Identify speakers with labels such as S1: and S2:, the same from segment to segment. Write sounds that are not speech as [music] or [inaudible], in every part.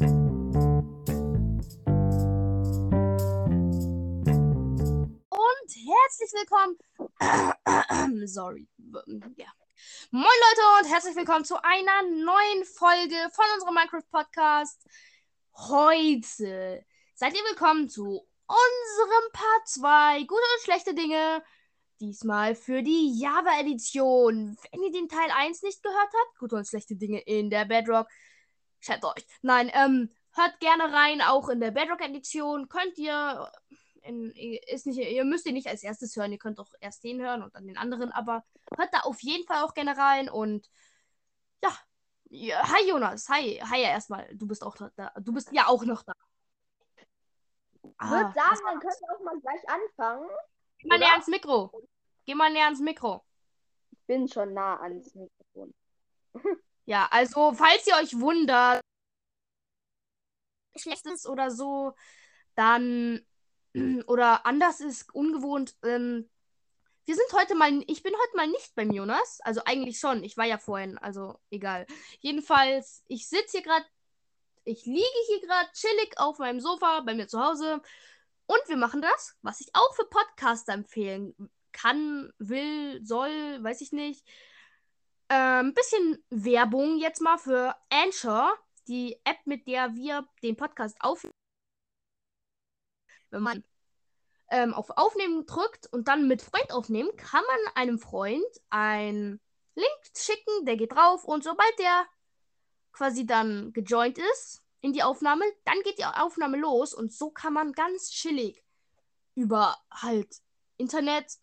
S1: Und herzlich willkommen. [coughs] Sorry. Ja. Moin Leute und herzlich willkommen zu einer neuen Folge von unserem Minecraft Podcast. Heute seid ihr willkommen zu unserem Part 2 gute und schlechte Dinge. Diesmal für die Java Edition. Wenn ihr den Teil 1 nicht gehört habt, gute und schlechte Dinge in der Bedrock. Schreibt euch. Nein, ähm, hört gerne rein, auch in der Bedrock Edition. Könnt ihr in, ist nicht, ihr müsst ihn nicht als erstes hören, ihr könnt auch erst den hören und dann den anderen, aber hört da auf jeden Fall auch gerne rein und ja. ja hi Jonas, hi, hi ja erstmal. Du bist auch da. Du bist ja auch noch da.
S2: Ich ah, würde sagen, dann können wir auch mal gleich anfangen.
S1: Geh mal näher ans Mikro. Geh mal näher ans Mikro.
S2: Ich bin schon nah ans Mikrofon. [laughs]
S1: ja, also falls ihr euch wundert, schlechtes oder so, dann [clears throat] oder anders ist ungewohnt. Ähm, wir sind heute mal, ich bin heute mal nicht beim Jonas. Also eigentlich schon. Ich war ja vorhin, also egal. Jedenfalls, ich sitze hier gerade, ich liege hier gerade chillig auf meinem Sofa bei mir zu Hause. Und wir machen das, was ich auch für Podcaster empfehlen kann, will, soll, weiß ich nicht. Ein ähm, bisschen Werbung jetzt mal für Anchor, die App, mit der wir den Podcast aufnehmen wenn man ähm, auf Aufnehmen drückt und dann mit Freund aufnehmen, kann man einem Freund einen Link schicken, der geht drauf und sobald der quasi dann gejoint ist in die Aufnahme, dann geht die Aufnahme los und so kann man ganz chillig über halt Internet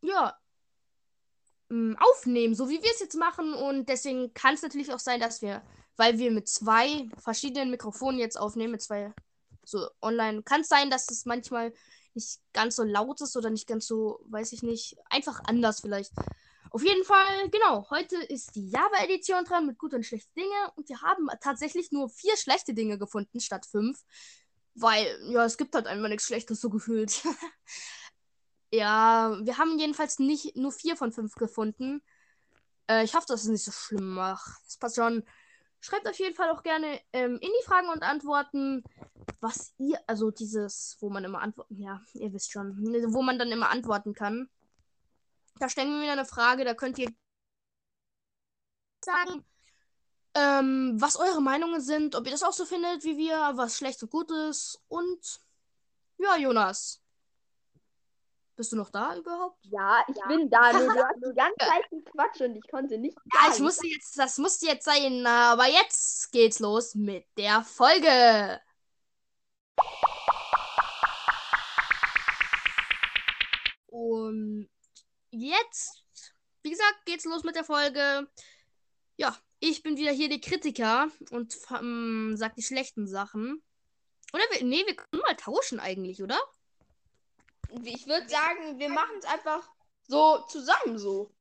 S1: ja aufnehmen, so wie wir es jetzt machen und deswegen kann es natürlich auch sein, dass wir, weil wir mit zwei verschiedenen Mikrofonen jetzt aufnehmen, mit zwei so online. Kann es sein, dass es manchmal nicht ganz so laut ist oder nicht ganz so, weiß ich nicht, einfach anders vielleicht. Auf jeden Fall, genau, heute ist die Java-Edition dran mit guten und schlechten Dingen und wir haben tatsächlich nur vier schlechte Dinge gefunden statt fünf. Weil, ja, es gibt halt einfach nichts Schlechtes so gefühlt. [laughs] ja, wir haben jedenfalls nicht nur vier von fünf gefunden. Äh, ich hoffe, dass es nicht so schlimm macht. Das passt schon. Schreibt auf jeden Fall auch gerne ähm, in die Fragen und Antworten, was ihr, also dieses, wo man immer antworten, ja, ihr wisst schon, wo man dann immer antworten kann. Da stellen wir wieder eine Frage, da könnt ihr sagen, ähm, was eure Meinungen sind, ob ihr das auch so findet wie wir, was schlecht und gut ist. Und ja, Jonas, bist du noch da überhaupt?
S2: Ja, ich ja. bin da. Nur du [laughs] hast die ganze Zeit Quatsch und ich konnte nicht.
S1: Ja, ich musste jetzt, das musste jetzt sein. Aber jetzt geht's los mit der Folge. Und jetzt, wie gesagt, geht's los mit der Folge. Ja, ich bin wieder hier der Kritiker und ähm, sag die schlechten Sachen. Oder wir, nee, wir können mal tauschen eigentlich, oder?
S2: Ich würde sagen, wir machen es einfach so zusammen so.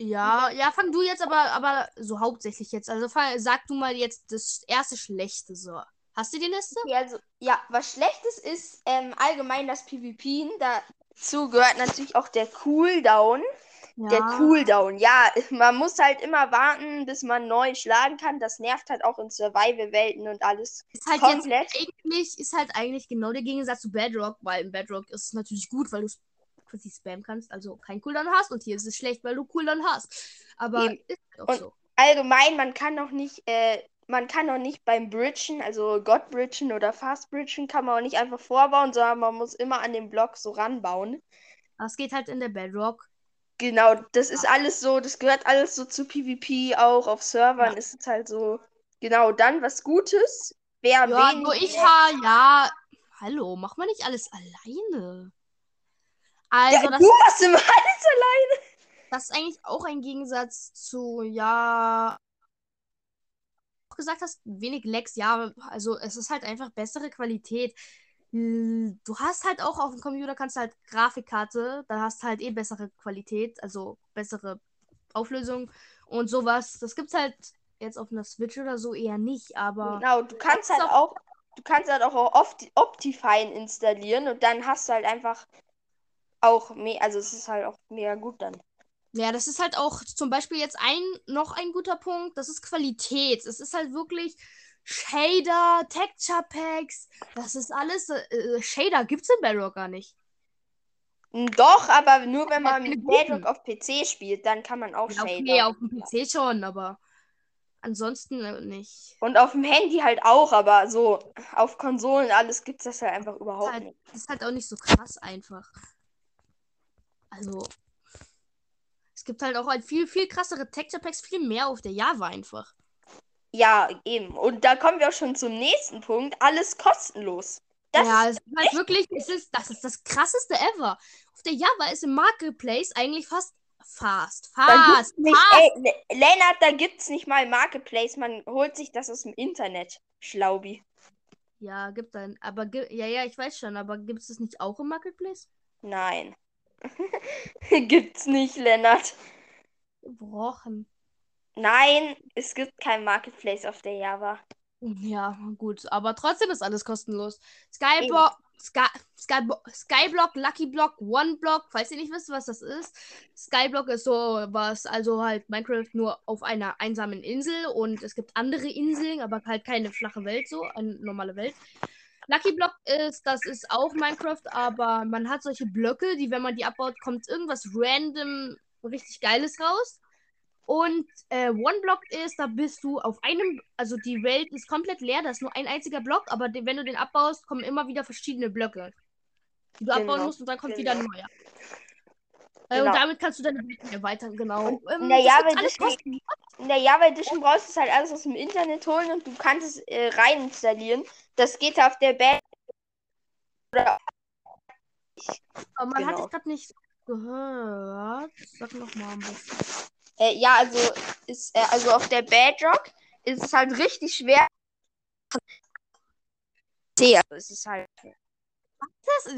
S1: Ja, ja, fang du jetzt aber, aber so hauptsächlich jetzt. Also fang, sag du mal jetzt das erste Schlechte so. Hast du die Liste?
S2: Okay, also, ja, was Schlechtes ist ähm, allgemein das PvP. Dazu gehört natürlich auch der Cooldown. Ja. Der Cooldown, ja, [laughs] man muss halt immer warten, bis man neu schlagen kann. Das nervt halt auch in Survival-Welten und alles.
S1: Ist halt komplett. Jetzt eigentlich, ist halt eigentlich genau der Gegensatz zu Bedrock, weil in Bedrock ist es natürlich gut, weil du quasi spammen kannst, also kein Cooldown hast und hier ist es schlecht, weil du Cooldown hast. Aber Eben. ist
S2: halt auch und so. Allgemein, man kann noch nicht, äh, man kann noch nicht beim Bridgen, also God Bridgen oder Fast Bridgen, kann man auch nicht einfach vorbauen, sondern man muss immer an den Block so ranbauen.
S1: Das geht halt in der Bedrock
S2: Genau, das ist alles so, das gehört alles so zu PvP, auch auf Servern ja. ist es halt so. Genau, dann was Gutes.
S1: Wer ja, nur ich ha, ja. Hallo, mach mal nicht alles alleine.
S2: Also, ja, das, du machst immer alles alleine.
S1: Das ist eigentlich auch ein Gegensatz zu, ja. gesagt hast, wenig Lags, ja, also es ist halt einfach bessere Qualität. Hm, du hast halt auch auf dem Computer kannst du halt Grafikkarte, da hast halt eh bessere Qualität, also bessere Auflösung und sowas. Das gibt's halt jetzt auf einer Switch oder so eher nicht, aber
S2: genau, du kannst halt auch du kannst halt auch Opti Optifine installieren und dann hast du halt einfach auch mehr, also es ist halt auch mega gut dann.
S1: Ja, das ist halt auch zum Beispiel jetzt ein noch ein guter Punkt, das ist Qualität. Es ist halt wirklich Shader, Texture Packs. Das ist alles. Äh, Shader gibt's in Bedrock gar nicht.
S2: Doch, aber nur wenn man mit Bedrock auf PC spielt, dann kann man auch
S1: Ja,
S2: Shader.
S1: okay, auf dem PC schon, aber ansonsten äh, nicht.
S2: Und auf dem Handy halt auch, aber so auf Konsolen alles gibt's das halt einfach überhaupt
S1: halt,
S2: nicht.
S1: das ist halt auch nicht so krass einfach. Also. Es gibt halt auch halt viel, viel krassere Texture Packs, viel mehr auf der Java einfach.
S2: Ja, eben. Und da kommen wir auch schon zum nächsten Punkt. Alles kostenlos. Das
S1: ja,
S2: ist
S1: es ist halt wirklich, es ist, das ist das krasseste ever. Auf der Java ist im Marketplace eigentlich fast fast. Fast.
S2: nicht,
S1: fast.
S2: ey, Le- Lennart, da gibt's nicht mal Marketplace. Man holt sich das aus dem Internet. Schlaubi.
S1: Ja, gibt dann. Aber ja, ja, ich weiß schon, aber gibt es das nicht auch im Marketplace?
S2: Nein. [laughs] gibt's nicht, Lennart.
S1: Gebrochen.
S2: Nein, es gibt kein Marketplace auf der Java.
S1: Ja, gut, aber trotzdem ist alles kostenlos. Skyblock, Sky, Skyblock, Skyblock, Lucky Block, OneBlock, falls ihr nicht wisst, was das ist. Skyblock ist so was, also halt Minecraft nur auf einer einsamen Insel und es gibt andere Inseln, aber halt keine flache Welt so, eine normale Welt. Lucky Block ist, das ist auch Minecraft, aber man hat solche Blöcke, die, wenn man die abbaut, kommt irgendwas random richtig Geiles raus. Und äh, One Block ist, da bist du auf einem, also die Welt ist komplett leer, da ist nur ein einziger Block, aber wenn du den abbaust, kommen immer wieder verschiedene Blöcke, die du abbauen
S2: Genau,
S1: musst und dann kommt
S2: genau.
S1: wieder ein neuer. Äh,
S2: Genau.
S1: Und damit kannst du deine Welt erweitern, genau.
S2: Und
S1: Ähm,
S2: in der
S1: das
S2: Java
S1: gibt's alles
S2: Edition- der Java Edition brauchst du es halt alles aus dem Internet holen und du kannst es äh, rein installieren. Das geht auf der Band.
S1: Aber man hat
S2: genau.
S1: dich gerade nicht gehört. Sag nochmal am besten.
S2: Äh, ja, also ist äh, also auf der Bedrock ist es halt richtig schwer. Ja, es ist halt.
S1: Das,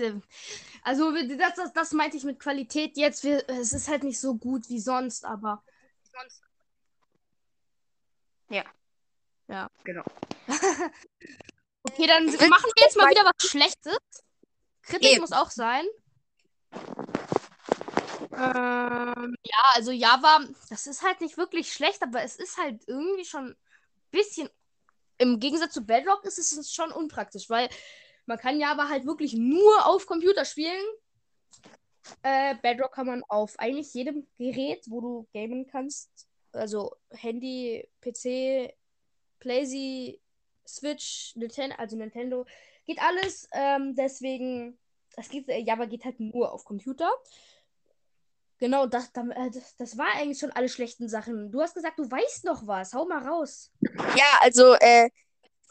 S1: also das, das, das meinte ich mit Qualität jetzt. Wir, es ist halt nicht so gut wie sonst, aber sonst.
S2: Ja.
S1: Ja.
S2: Genau. [laughs]
S1: okay, dann machen wir jetzt mal wieder was Schlechtes. Kritisch
S2: Eben.
S1: muss auch sein. Ähm, ja, also Java, das ist halt nicht wirklich schlecht, aber es ist halt irgendwie schon ein bisschen. Im Gegensatz zu Bedrock ist es schon unpraktisch, weil man kann Java halt wirklich nur auf Computer spielen. Äh, Bedrock kann man auf eigentlich jedem Gerät, wo du gamen kannst. Also Handy, PC, Playsee, Switch, Nintendo, also Nintendo. Geht alles. Ähm, deswegen, es geht, äh, Java geht halt nur auf Computer. Genau, das, äh, das, das war eigentlich schon alle schlechten Sachen. Du hast gesagt, du weißt noch was. Hau mal raus.
S2: Ja, also äh,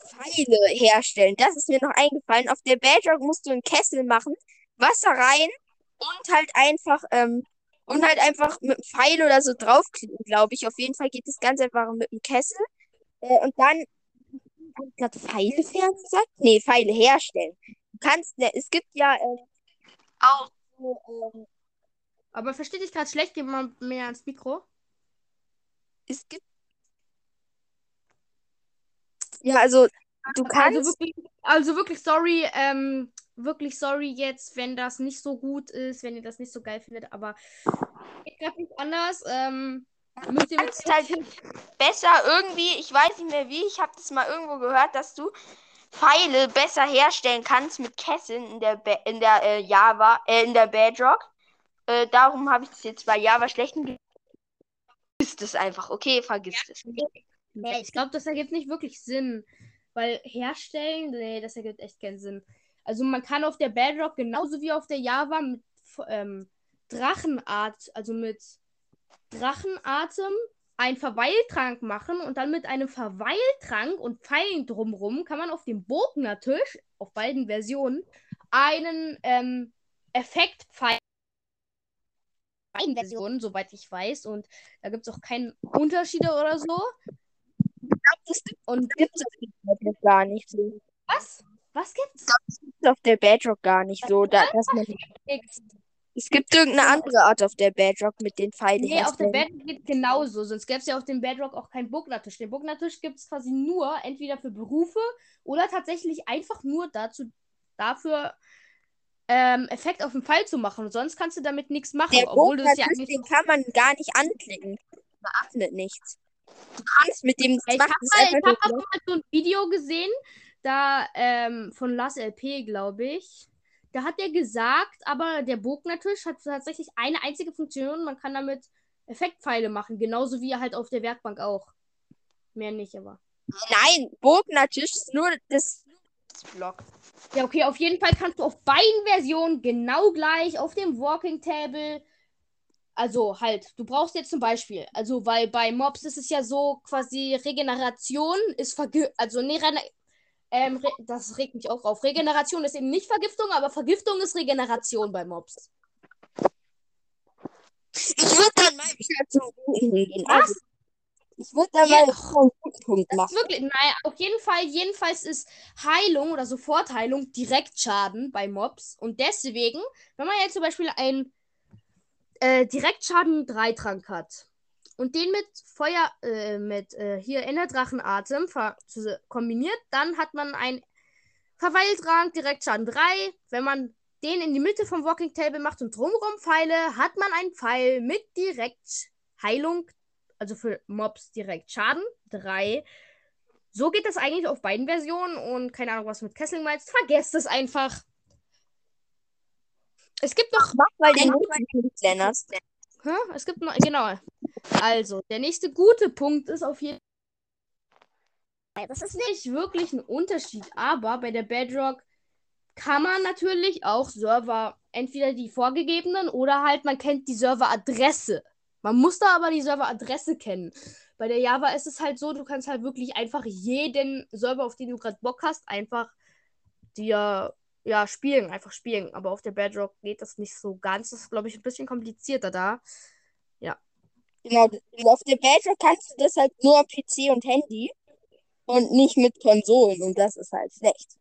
S2: Pfeile herstellen. Das ist mir noch eingefallen. Auf der Bedrock musst du einen Kessel machen, Wasser rein und halt einfach ähm, und halt einfach mit einem Pfeil oder so draufklicken, glaube ich. Auf jeden Fall geht das ganz einfach mit einem Kessel. Äh, und dann hab ich gerade Pfeile fern gesagt? Nee, Pfeile herstellen. Du kannst, ne, es gibt ja ähm, auch so, ähm,
S1: Aber verstehe dich gerade schlecht, geh mal mehr ans Mikro.
S2: es gibt ja, also du kannst
S1: Also wirklich, also wirklich sorry, ähm, wirklich sorry jetzt, wenn das nicht so gut ist, wenn ihr das nicht so geil findet, aber geht gerade nicht anders. Ähm, müsst ihr mit
S2: kannst halt besser irgendwie, ich weiß nicht mehr wie, ich habe das mal irgendwo gehört, dass du Pfeile besser herstellen kannst mit Kesseln in der Be in der äh, Java, äh, in der Bedrock. Äh, darum habe ich das jetzt bei Java schlechten Ist es einfach, okay, vergiss es.
S1: Nee, ich glaube, das ergibt nicht wirklich Sinn. Weil herstellen, nee, das ergibt echt keinen Sinn. Also man kann auf der Bedrock genauso wie auf der Java mit ähm, Drachenart, also mit Drachenatem einen Verweiltrank machen und dann mit einem Verweiltrank und Pfeilen drumrum kann man auf dem Bognertisch, auf beiden Versionen, einen ähm, Effektpfeil beiden Versionen, soweit ich weiß. Und da gibt es auch keine Unterschiede oder so.
S2: Das
S1: Und
S2: gibt es auf der Bedrock gar nicht so.
S1: was? Was gibt's?
S2: Das gibt es auf der Bedrock gar nicht so. Da, dass man, es gibt irgendeine andere Art auf der Bedrock mit den Pfeilen
S1: Nee, auf der. Bedrock geht genauso. Sonst gäbe es ja auf dem Bedrock auch keinen Bognertisch. Den Bognertisch gibt es quasi nur entweder für Berufe oder tatsächlich einfach nur dazu, dafür, ähm, Effekt auf den Pfeil zu machen. Und sonst kannst du damit nichts machen.
S2: Der
S1: obwohl du es ja eigentlich.
S2: den kann man gar nicht anklicken. Man öffnet nichts. Du kannst mit dem.
S1: Ich habe mal, hab mal so ein Video gesehen, da ähm, von Lars LP, glaube ich. Da hat er gesagt, aber der Bognertisch hat tatsächlich eine einzige Funktion. Man kann damit Effektpfeile machen, genauso wie halt auf der Werkbank auch. Mehr nicht, aber.
S2: Nein, Bognertisch ist nur das Block.
S1: Ja, okay, auf jeden Fall kannst du auf beiden Versionen genau gleich auf dem Walking Table. Also halt, du brauchst jetzt zum Beispiel, also weil bei Mobs ist es ja so, quasi Regeneration ist vergi also nee, ähm, das regt mich auch auf. Regeneration ist eben nicht Vergiftung, aber Vergiftung ist Regeneration bei Mobs.
S2: Ich würde dann mal wieder Guten gehen. Was? Ich würde da mal einen guten Punkt machen.
S1: Wirklich, naja, auf jeden Fall, jedenfalls ist Heilung oder Sofortheilung Direktschaden bei Mobs. Und deswegen, wenn man jetzt zum Beispiel einen äh, Direktschaden 3 Trank hat und den mit Feuer, äh, mit äh, hier Enderdrachenatem kombiniert, dann hat man ein Verweiltrank Direktschaden 3. Wenn man den in die Mitte vom Walking Table macht und drumherum Pfeile, hat man einen Pfeil mit Direktheilung also für Mobs direkt Schaden. 3. So geht das eigentlich auf beiden Versionen und keine Ahnung, was mit Kessling meinst. Vergesst es einfach. Es gibt noch.
S2: Mach mal den
S1: Lennart. Es gibt noch. Genau. Also, der nächste gute Punkt ist auf jeden Fall. Das ist nicht wirklich ein Unterschied, aber bei der Bedrock kann man natürlich auch Server, entweder die vorgegebenen oder halt man kennt die Serveradresse. Man muss da aber die Serveradresse kennen. Bei der Java ist es halt so, du kannst halt wirklich einfach jeden Server, auf den du gerade Bock hast, einfach dir ja spielen, einfach spielen. Aber auf der Bedrock geht das nicht so ganz. Das ist, glaube ich, ein bisschen komplizierter da. Ja.
S2: Genau, auf der Bedrock kannst du das halt nur am PC und Handy und nicht mit Konsolen und das ist halt schlecht.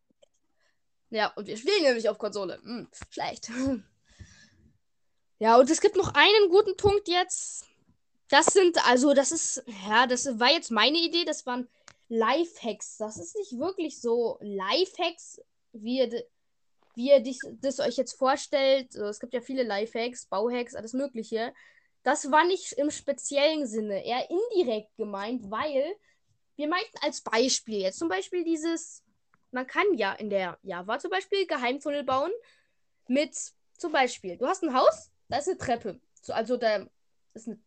S1: Ja, und wir spielen nämlich auf Konsole. Hm, schlecht. [laughs] Ja, und es gibt noch einen guten Punkt jetzt. Das sind, also, das ist, ja, das war jetzt meine Idee, das waren Lifehacks. Das ist nicht wirklich so Lifehacks, wie ihr, wie ihr dich, das euch jetzt vorstellt. Es gibt ja viele Lifehacks, Bauhacks, alles Mögliche. Das war nicht im speziellen Sinne, eher indirekt gemeint, weil wir meinten als Beispiel jetzt zum Beispiel dieses, man kann ja in der Java zum Beispiel Geheimtunnel bauen mit zum Beispiel, du hast ein Haus, da ist eine Treppe. So, also da ist eine.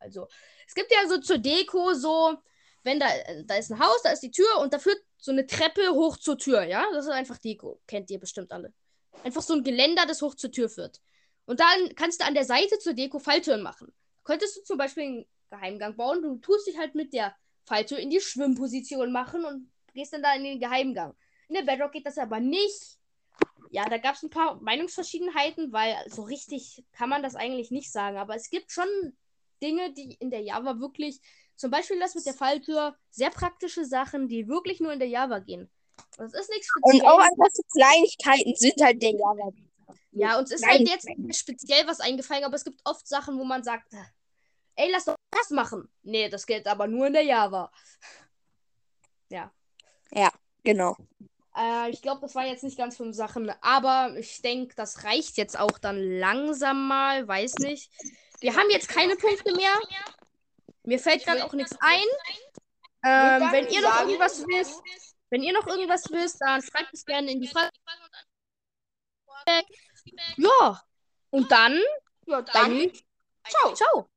S1: Also, es gibt ja so zur Deko so, wenn da, da ist ein Haus, da ist die Tür und da führt so eine Treppe hoch zur Tür, ja? Das ist einfach Deko. Kennt ihr bestimmt alle. Einfach so ein Geländer, das hoch zur Tür führt. Und dann kannst du an der Seite zur Deko Falltüren machen. Könntest du zum Beispiel einen Geheimgang bauen, du tust dich halt mit der Falltür in die Schwimmposition machen und gehst dann da in den Geheimgang. In der Bedrock geht das aber nicht. Ja, da gab es ein paar Meinungsverschiedenheiten, weil so richtig kann man das eigentlich nicht sagen. Aber es gibt schon Dinge, die in der Java wirklich, zum Beispiel das mit der Falltür, sehr praktische Sachen, die wirklich nur in der Java gehen. Das ist nichts
S2: Spezielles. Und auch einfach so Kleinigkeiten sind halt der Java.
S1: Ja, uns ist halt jetzt speziell was eingefallen, aber es gibt oft Sachen, wo man sagt, ey, lass doch das machen. Nee, das geht aber nur in der Java. [laughs] Ja.
S2: Ja, genau.
S1: Äh, ich glaube, das war jetzt nicht ganz fünf Sachen, aber ich denke, das reicht jetzt auch dann langsam mal. Weiß nicht. Wir haben jetzt keine Punkte mehr. Mir fällt gerade auch nichts ein. Ähm, wenn ihr noch irgendwas wisst, wenn ihr noch irgendwas wisst, dann schreibt es gerne in die Frage. Ja. Und dann,
S2: ja, dann.
S1: Ciao. Ciao.